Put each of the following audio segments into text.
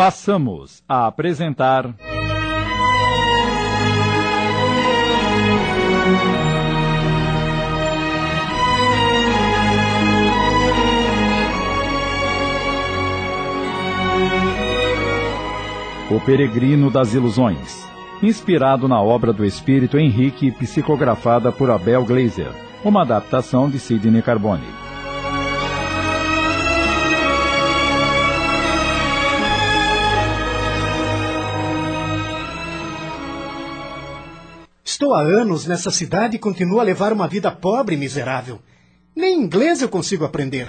passamos a apresentar. O Peregrino das Ilusões, inspirado na obra do espírito Henrique, psicografada por Abel Glazer, uma adaptação de Sidney Carbone. Estou há anos nessa cidade e continuo a levar uma vida pobre e miserável. Nem inglês eu consigo aprender.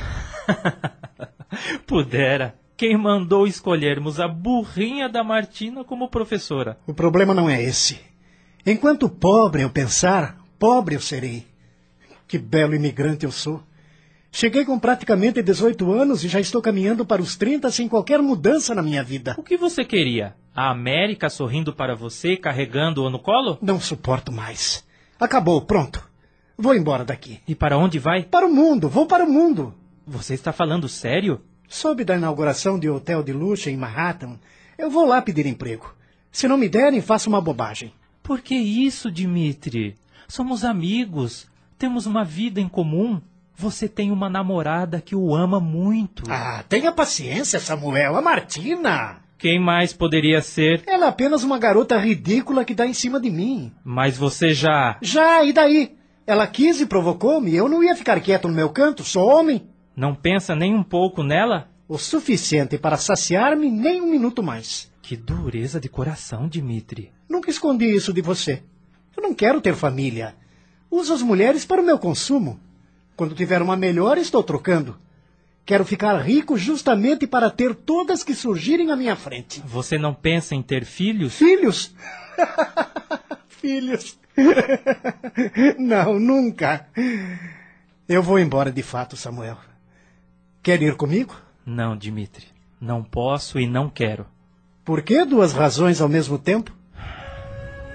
Pudera. Quem mandou escolhermos a burrinha da Martina como professora? O problema não é esse. Enquanto pobre eu pensar, pobre eu serei. Que belo imigrante eu sou. Cheguei com praticamente 18 anos e já estou caminhando para os 30 sem qualquer mudança na minha vida. O que você queria? A América sorrindo para você, carregando-o no colo? Não suporto mais. Acabou, pronto. Vou embora daqui. E para onde vai? Para o mundo, vou para o mundo. Você está falando sério? Soube da inauguração de hotel de luxo em Manhattan. Eu vou lá pedir emprego. Se não me derem, faço uma bobagem. Por que isso, Dimitri? Somos amigos. Temos uma vida em comum. Você tem uma namorada que o ama muito. Ah, tenha paciência, Samuel. A Martina. Quem mais poderia ser? Ela é apenas uma garota ridícula que dá em cima de mim. Mas você já. Já, e daí? Ela quis e provocou-me. Eu não ia ficar quieto no meu canto, sou homem. Não pensa nem um pouco nela? O suficiente para saciar-me nem um minuto mais. Que dureza de coração, Dimitri. Nunca escondi isso de você. Eu não quero ter família. Uso as mulheres para o meu consumo. Quando tiver uma melhor, estou trocando. Quero ficar rico justamente para ter todas que surgirem à minha frente. Você não pensa em ter filhos? Filhos? filhos? não, nunca. Eu vou embora de fato, Samuel. Quer ir comigo? Não, Dimitri. Não posso e não quero. Por que duas razões ao mesmo tempo?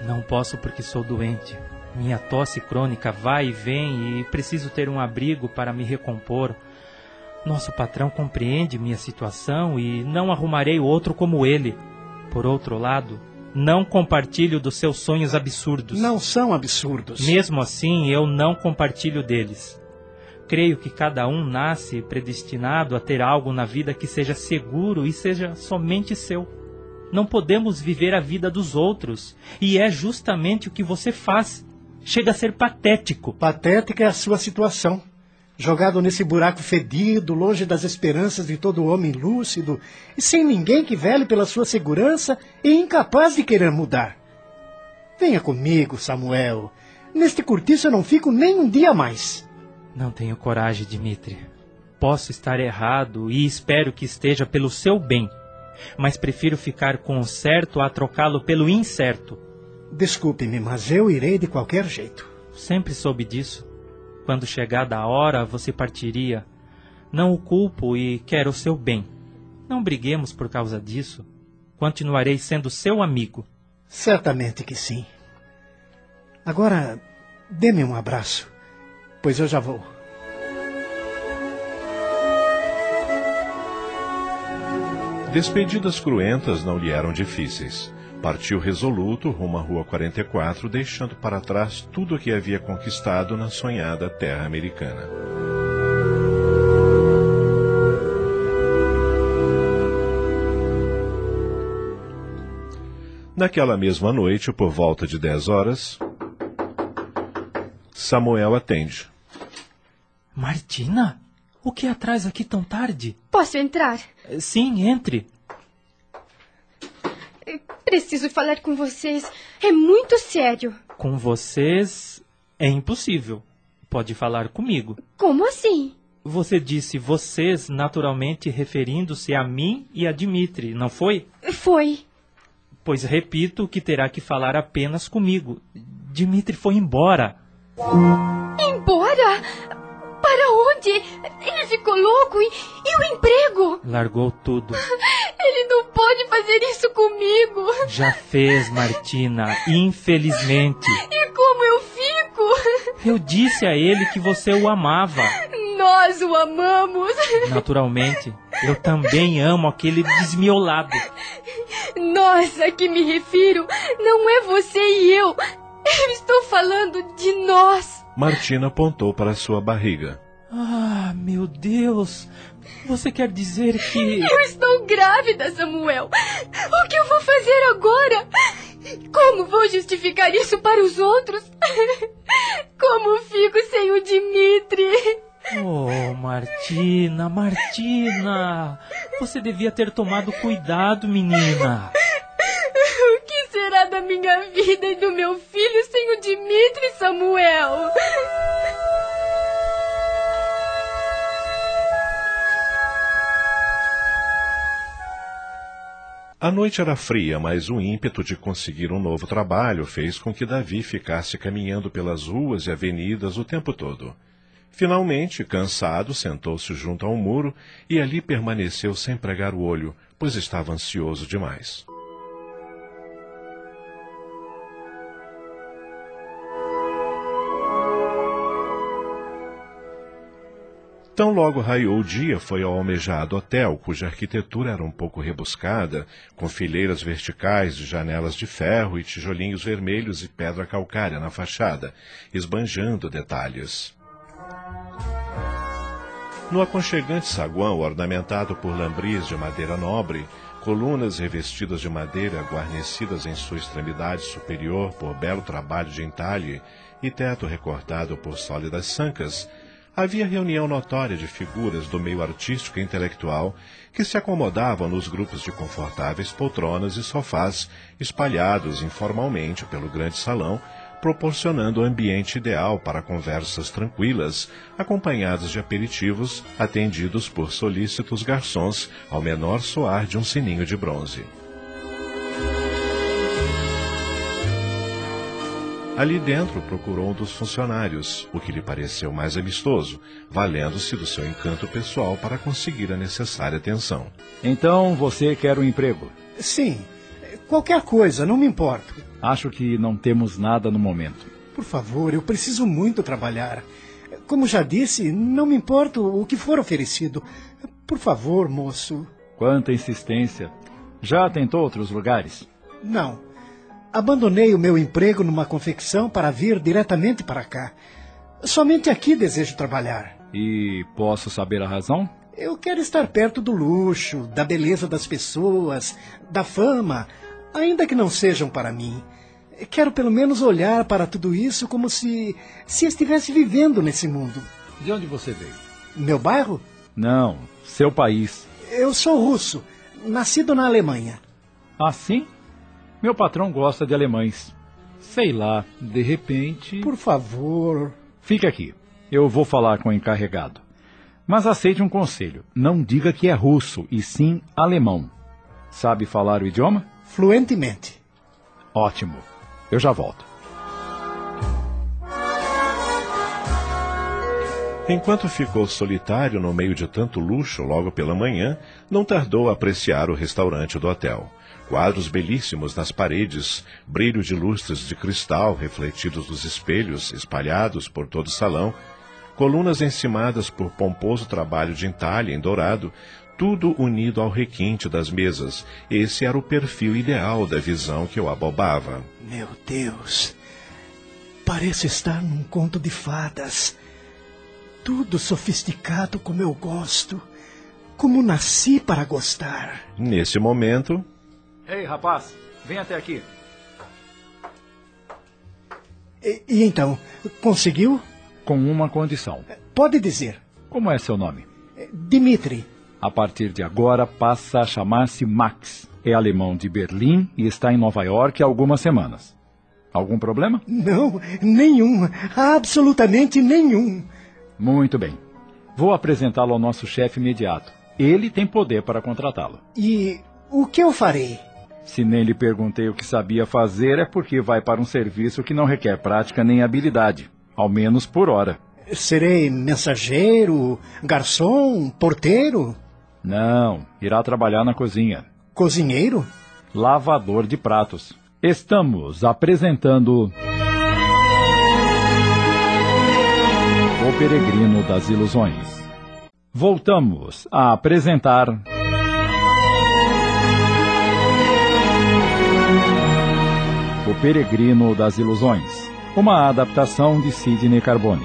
Não posso porque sou doente. Minha tosse crônica vai e vem e preciso ter um abrigo para me recompor. Nosso patrão compreende minha situação e não arrumarei outro como ele. Por outro lado, não compartilho dos seus sonhos absurdos. Não são absurdos. Mesmo assim, eu não compartilho deles. Creio que cada um nasce predestinado a ter algo na vida que seja seguro e seja somente seu. Não podemos viver a vida dos outros, e é justamente o que você faz. Chega a ser patético. Patética é a sua situação. Jogado nesse buraco fedido, longe das esperanças de todo homem lúcido, e sem ninguém que vele pela sua segurança e incapaz de querer mudar. Venha comigo, Samuel. Neste cortiço eu não fico nem um dia mais. Não tenho coragem, Dimitri. Posso estar errado e espero que esteja pelo seu bem, mas prefiro ficar com o certo a trocá-lo pelo incerto. Desculpe-me, mas eu irei de qualquer jeito. Sempre soube disso. Quando chegada a hora, você partiria. Não o culpo e quero o seu bem. Não briguemos por causa disso. Continuarei sendo seu amigo. Certamente que sim. Agora, dê-me um abraço, pois eu já vou. Despedidas cruentas não lhe eram difíceis. Partiu resoluto rumo à Rua 44, deixando para trás tudo o que havia conquistado na sonhada terra americana. Naquela mesma noite, por volta de 10 horas, Samuel atende. Martina? O que atrás aqui tão tarde? Posso entrar? Sim, entre. Preciso falar com vocês. É muito sério. Com vocês é impossível. Pode falar comigo. Como assim? Você disse vocês, naturalmente referindo-se a mim e a Dimitri, não foi? Foi. Pois repito que terá que falar apenas comigo. Dimitri foi embora. Embora? Para onde? Ele ficou louco e, e o emprego? Largou tudo. Pode fazer isso comigo. Já fez, Martina, infelizmente. E como eu fico? Eu disse a ele que você o amava. Nós o amamos. Naturalmente, eu também amo aquele desmiolado. Nós a que me refiro não é você e eu. Eu estou falando de nós. Martina apontou para sua barriga. Ah, meu Deus! Você quer dizer que. Eu estou grávida, Samuel! O que eu vou fazer agora? Como vou justificar isso para os outros? Como fico sem o Dimitri? Oh, Martina, Martina! Você devia ter tomado cuidado, menina! O que será da minha vida e do meu filho sem o Dimitri, Samuel? A noite era fria, mas o ímpeto de conseguir um novo trabalho fez com que Davi ficasse caminhando pelas ruas e avenidas o tempo todo. Finalmente, cansado, sentou-se junto ao muro e ali permaneceu sem pregar o olho, pois estava ansioso demais. Tão logo raiou o dia, foi ao almejado hotel, cuja arquitetura era um pouco rebuscada, com fileiras verticais de janelas de ferro e tijolinhos vermelhos e pedra calcária na fachada, esbanjando detalhes. No aconchegante saguão, ornamentado por lambris de madeira nobre, colunas revestidas de madeira guarnecidas em sua extremidade superior por belo trabalho de entalhe e teto recortado por sólidas sancas, havia reunião notória de figuras do meio artístico e intelectual que se acomodavam nos grupos de confortáveis poltronas e sofás espalhados informalmente pelo grande salão, proporcionando o ambiente ideal para conversas tranquilas, acompanhadas de aperitivos atendidos por solícitos garçons ao menor soar de um sininho de bronze. Ali dentro procurou um dos funcionários, o que lhe pareceu mais amistoso, valendo-se do seu encanto pessoal para conseguir a necessária atenção. Então você quer um emprego? Sim. Qualquer coisa, não me importo. Acho que não temos nada no momento. Por favor, eu preciso muito trabalhar. Como já disse, não me importo o que for oferecido. Por favor, moço. Quanta insistência. Já tentou outros lugares? Não. Abandonei o meu emprego numa confecção para vir diretamente para cá. Somente aqui desejo trabalhar. E posso saber a razão? Eu quero estar perto do luxo, da beleza das pessoas, da fama, ainda que não sejam para mim. Quero pelo menos olhar para tudo isso como se se estivesse vivendo nesse mundo. De onde você veio? Meu bairro? Não, seu país. Eu sou russo, nascido na Alemanha. Ah, sim? Meu patrão gosta de alemães. Sei lá, de repente. Por favor. Fique aqui. Eu vou falar com o encarregado. Mas aceite um conselho. Não diga que é russo, e sim alemão. Sabe falar o idioma? Fluentemente. Ótimo. Eu já volto. Enquanto ficou solitário no meio de tanto luxo logo pela manhã, não tardou a apreciar o restaurante do hotel. Quadros belíssimos nas paredes, brilho de lustres de cristal refletidos dos espelhos espalhados por todo o salão, colunas encimadas por pomposo trabalho de entalhe em dourado, tudo unido ao requinte das mesas. Esse era o perfil ideal da visão que eu abobava. Meu Deus! Parece estar num conto de fadas. Tudo sofisticado como eu gosto. Como nasci para gostar. Nesse momento. Ei, rapaz, vem até aqui. E, e então, conseguiu? Com uma condição. Pode dizer. Como é seu nome? Dimitri. A partir de agora passa a chamar-se Max. É alemão de Berlim e está em Nova York há algumas semanas. Algum problema? Não, nenhum. Absolutamente nenhum. Muito bem. Vou apresentá-lo ao nosso chefe imediato. Ele tem poder para contratá-lo. E o que eu farei? Se nem lhe perguntei o que sabia fazer, é porque vai para um serviço que não requer prática nem habilidade, ao menos por hora. Serei mensageiro, garçom, porteiro? Não, irá trabalhar na cozinha. Cozinheiro? Lavador de pratos. Estamos apresentando. O Peregrino das Ilusões. Voltamos a apresentar. Peregrino das Ilusões, uma adaptação de Sidney Carbone.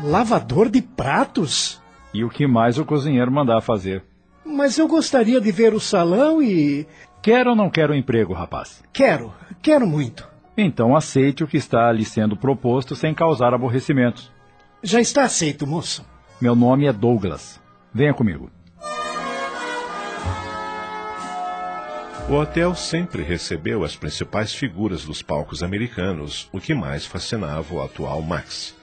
Lavador de pratos? E o que mais o cozinheiro mandar fazer? Mas eu gostaria de ver o salão e. Quer ou não quer o emprego, rapaz? Quero, quero muito. Então aceite o que está lhe sendo proposto sem causar aborrecimentos. Já está aceito, moço. Meu nome é Douglas. Venha comigo. O hotel sempre recebeu as principais figuras dos palcos americanos, o que mais fascinava o atual Max.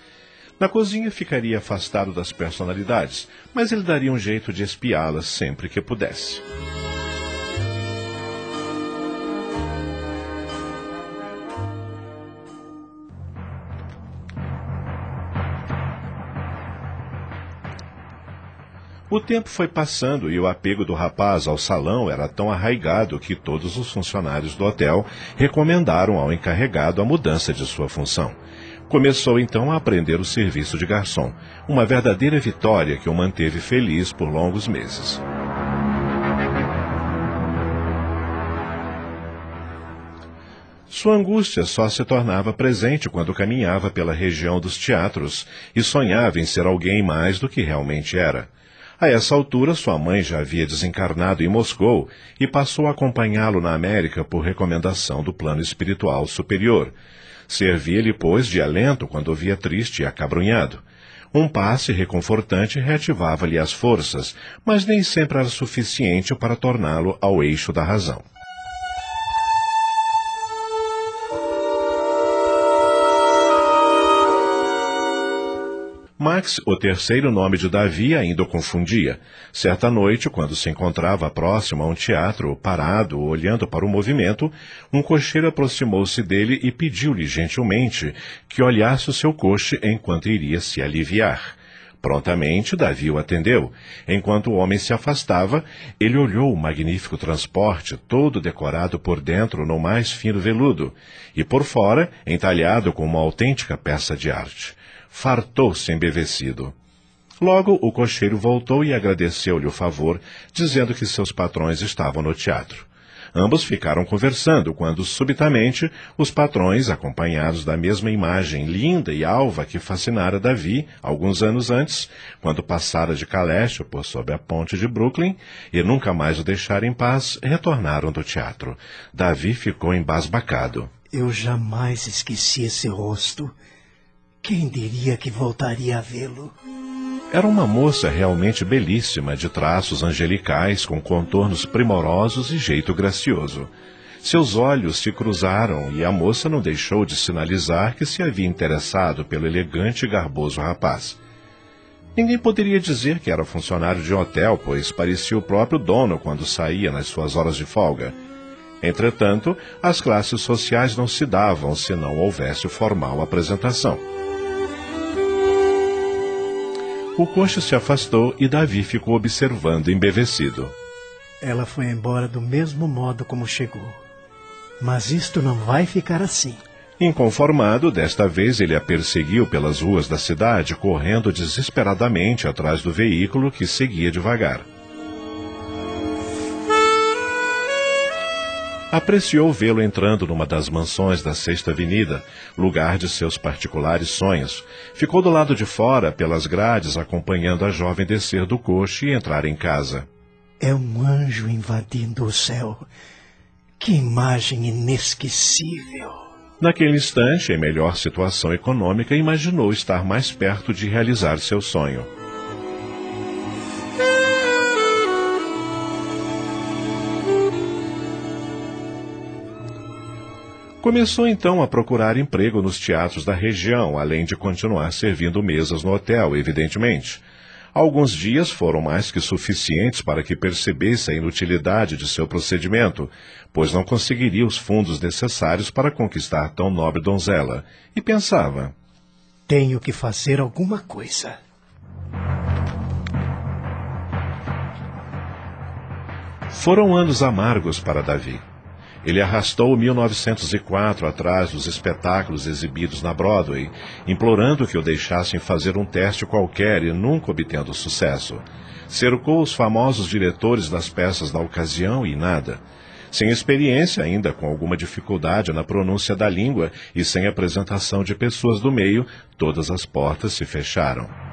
Na cozinha ficaria afastado das personalidades, mas ele daria um jeito de espiá-las sempre que pudesse. O tempo foi passando e o apego do rapaz ao salão era tão arraigado que todos os funcionários do hotel recomendaram ao encarregado a mudança de sua função. Começou então a aprender o serviço de garçom, uma verdadeira vitória que o manteve feliz por longos meses. Sua angústia só se tornava presente quando caminhava pela região dos teatros e sonhava em ser alguém mais do que realmente era. A essa altura, sua mãe já havia desencarnado em Moscou e passou a acompanhá-lo na América por recomendação do plano espiritual superior. Servia-lhe, pois, de alento quando o via triste e acabrunhado. Um passe reconfortante reativava-lhe as forças, mas nem sempre era suficiente para torná-lo ao eixo da razão. Max, o terceiro nome de Davi, ainda o confundia. Certa noite, quando se encontrava próximo a um teatro, parado, olhando para o movimento, um cocheiro aproximou-se dele e pediu-lhe gentilmente que olhasse o seu coche enquanto iria se aliviar. Prontamente, Davi o atendeu. Enquanto o homem se afastava, ele olhou o magnífico transporte, todo decorado por dentro no mais fino veludo, e por fora, entalhado com uma autêntica peça de arte fartou-se embevecido. Logo, o cocheiro voltou e agradeceu-lhe o favor, dizendo que seus patrões estavam no teatro. Ambos ficaram conversando quando, subitamente, os patrões, acompanhados da mesma imagem linda e alva que fascinara Davi alguns anos antes, quando passara de Caleste por sob a ponte de Brooklyn e nunca mais o deixara em paz, retornaram do teatro. Davi ficou embasbacado. Eu jamais esqueci esse rosto. Quem diria que voltaria a vê-lo? Era uma moça realmente belíssima, de traços angelicais, com contornos primorosos e jeito gracioso. Seus olhos se cruzaram e a moça não deixou de sinalizar que se havia interessado pelo elegante e garboso rapaz. Ninguém poderia dizer que era funcionário de um hotel, pois parecia o próprio dono quando saía nas suas horas de folga. Entretanto, as classes sociais não se davam se não houvesse formal apresentação. O coxo se afastou e Davi ficou observando embevecido. Ela foi embora do mesmo modo como chegou. Mas isto não vai ficar assim. Inconformado, desta vez ele a perseguiu pelas ruas da cidade, correndo desesperadamente atrás do veículo que seguia devagar. Apreciou vê-lo entrando numa das mansões da Sexta Avenida, lugar de seus particulares sonhos. Ficou do lado de fora, pelas grades, acompanhando a jovem descer do coche e entrar em casa. É um anjo invadindo o céu. Que imagem inesquecível! Naquele instante, em melhor situação econômica, imaginou estar mais perto de realizar seu sonho. Começou então a procurar emprego nos teatros da região, além de continuar servindo mesas no hotel, evidentemente. Alguns dias foram mais que suficientes para que percebesse a inutilidade de seu procedimento, pois não conseguiria os fundos necessários para conquistar tão nobre donzela, e pensava: Tenho que fazer alguma coisa. Foram anos amargos para Davi. Ele arrastou 1904 atrás dos espetáculos exibidos na Broadway, implorando que o deixassem fazer um teste qualquer e nunca obtendo sucesso. Cercou os famosos diretores das peças da ocasião e nada. Sem experiência, ainda com alguma dificuldade na pronúncia da língua e sem apresentação de pessoas do meio, todas as portas se fecharam.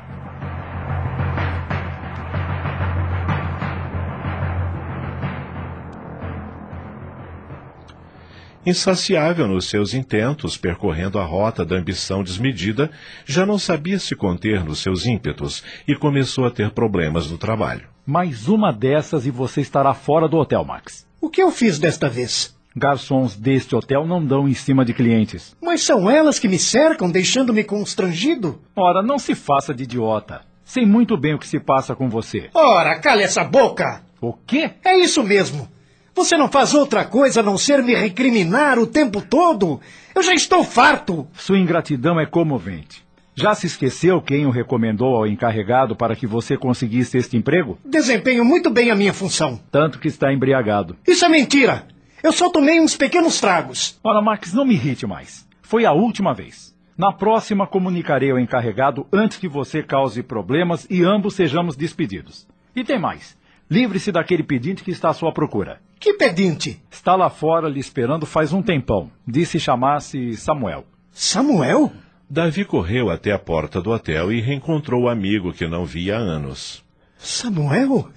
Insaciável nos seus intentos, percorrendo a rota da ambição desmedida, já não sabia se conter nos seus ímpetos e começou a ter problemas no trabalho. Mais uma dessas e você estará fora do hotel, Max. O que eu fiz desta vez? Garçons deste hotel não dão em cima de clientes. Mas são elas que me cercam, deixando-me constrangido. Ora, não se faça de idiota. Sei muito bem o que se passa com você. Ora, cale essa boca! O quê? É isso mesmo. Você não faz outra coisa a não ser me recriminar o tempo todo? Eu já estou farto. Sua ingratidão é comovente. Já se esqueceu quem o recomendou ao encarregado para que você conseguisse este emprego? Desempenho muito bem a minha função. Tanto que está embriagado. Isso é mentira. Eu só tomei uns pequenos tragos. Ora, Max, não me irrite mais. Foi a última vez. Na próxima, comunicarei ao encarregado antes que você cause problemas e ambos sejamos despedidos. E tem mais. Livre-se daquele pedinte que está à sua procura. Que pedinte? Está lá fora lhe esperando faz um tempão. Disse chamar-se Samuel. Samuel? Davi correu até a porta do hotel e reencontrou o amigo que não via há anos. Samuel?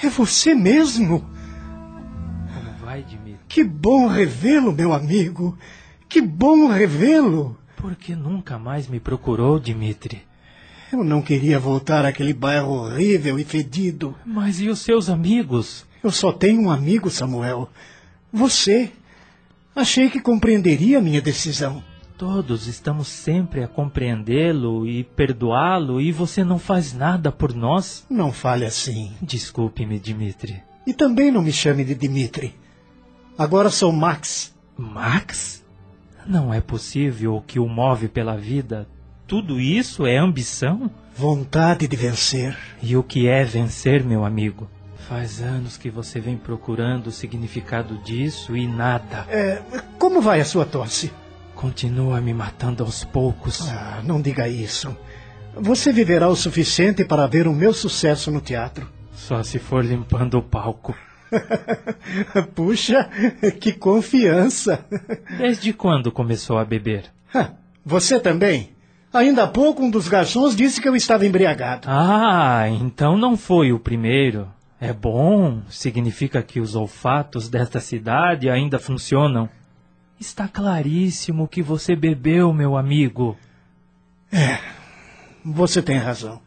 É você mesmo? Como vai, Dimitri? Que bom revê-lo, meu amigo. Que bom revê-lo. Por que nunca mais me procurou, Dimitri? Eu não queria voltar àquele bairro horrível e fedido. Mas e os seus amigos? Eu só tenho um amigo, Samuel. Você. Achei que compreenderia a minha decisão. Todos estamos sempre a compreendê-lo e perdoá-lo e você não faz nada por nós? Não fale assim. Desculpe-me, Dimitri. E também não me chame de Dimitri. Agora sou Max. Max? Não é possível o que o move pela vida. Tudo isso é ambição? Vontade de vencer. E o que é vencer, meu amigo? Faz anos que você vem procurando o significado disso e nada. É, como vai a sua tosse? Continua me matando aos poucos. Ah, não diga isso. Você viverá o suficiente para ver o meu sucesso no teatro. Só se for limpando o palco. Puxa, que confiança. Desde quando começou a beber? Você também? Ainda há pouco um dos garçons disse que eu estava embriagado. Ah, então não foi o primeiro. É bom, significa que os olfatos desta cidade ainda funcionam. Está claríssimo que você bebeu, meu amigo. É, você tem razão.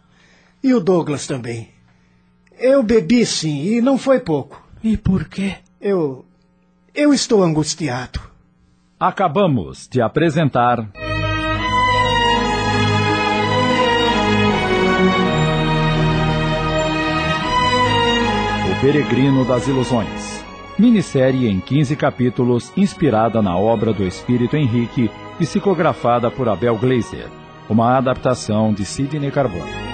E o Douglas também. Eu bebi sim, e não foi pouco. E por quê? Eu. Eu estou angustiado. Acabamos de apresentar. Peregrino das Ilusões. Minissérie em 15 capítulos, inspirada na obra do Espírito Henrique, psicografada por Abel Gleiser. Uma adaptação de Sidney Carbone.